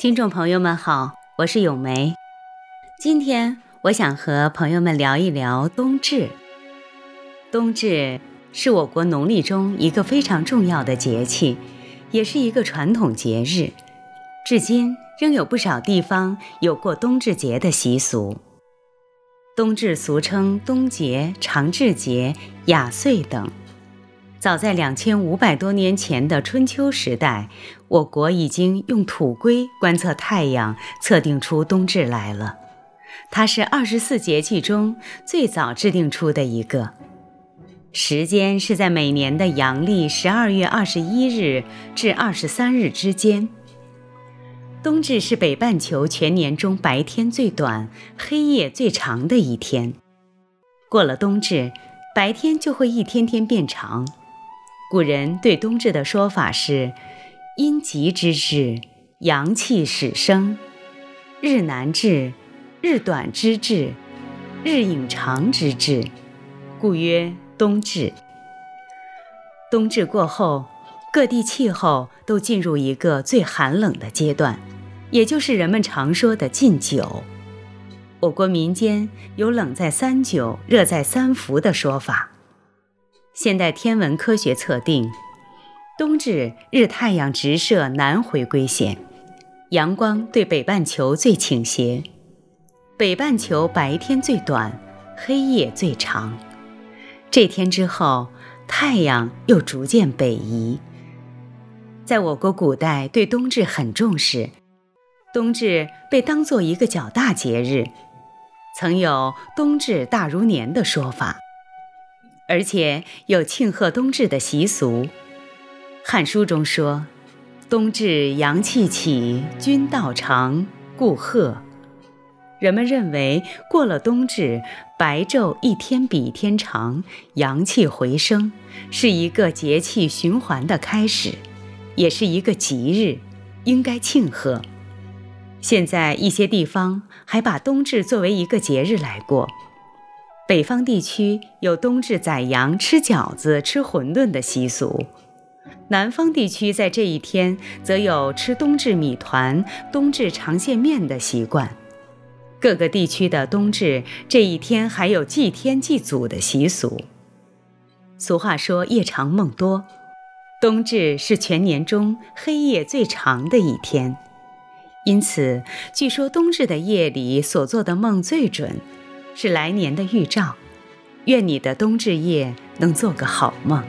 听众朋友们好，我是咏梅。今天我想和朋友们聊一聊冬至。冬至是我国农历中一个非常重要的节气，也是一个传统节日。至今仍有不少地方有过冬至节的习俗。冬至俗称冬节、长至节、雅岁等。早在两千五百多年前的春秋时代，我国已经用土圭观测太阳，测定出冬至来了。它是二十四节气中最早制定出的一个，时间是在每年的阳历十二月二十一日至二十三日之间。冬至是北半球全年中白天最短、黑夜最长的一天。过了冬至，白天就会一天天变长。古人对冬至的说法是：阴极之至，阳气始生；日南至，日短之至，日影长之至，故曰冬至。冬至过后，各地气候都进入一个最寒冷的阶段，也就是人们常说的禁酒。我国民间有“冷在三九，热在三伏”的说法。现代天文科学测定，冬至日太阳直射南回归线，阳光对北半球最倾斜，北半球白天最短，黑夜最长。这天之后，太阳又逐渐北移。在我国古代，对冬至很重视，冬至被当作一个较大节日，曾有“冬至大如年”的说法。而且有庆贺冬至的习俗，《汉书》中说：“冬至阳气起，君道长，故贺。”人们认为过了冬至，白昼一天比一天长，阳气回升，是一个节气循环的开始，也是一个吉日，应该庆贺。现在一些地方还把冬至作为一个节日来过。北方地区有冬至宰羊、吃饺子、吃馄饨的习俗，南方地区在这一天则有吃冬至米团、冬至长线面的习惯。各个地区的冬至这一天还有祭天祭祖的习俗。俗话说“夜长梦多”，冬至是全年中黑夜最长的一天，因此据说冬至的夜里所做的梦最准。是来年的预兆，愿你的冬至夜能做个好梦。